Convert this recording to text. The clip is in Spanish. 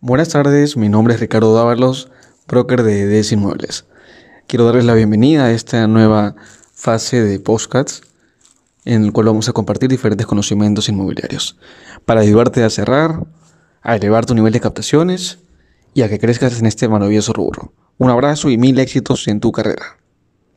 Buenas tardes, mi nombre es Ricardo Dávalos, broker de DS Inmuebles. Quiero darles la bienvenida a esta nueva fase de podcasts en el cual vamos a compartir diferentes conocimientos inmobiliarios para ayudarte a cerrar, a elevar tu nivel de captaciones y a que crezcas en este maravilloso rubro. Un abrazo y mil éxitos en tu carrera.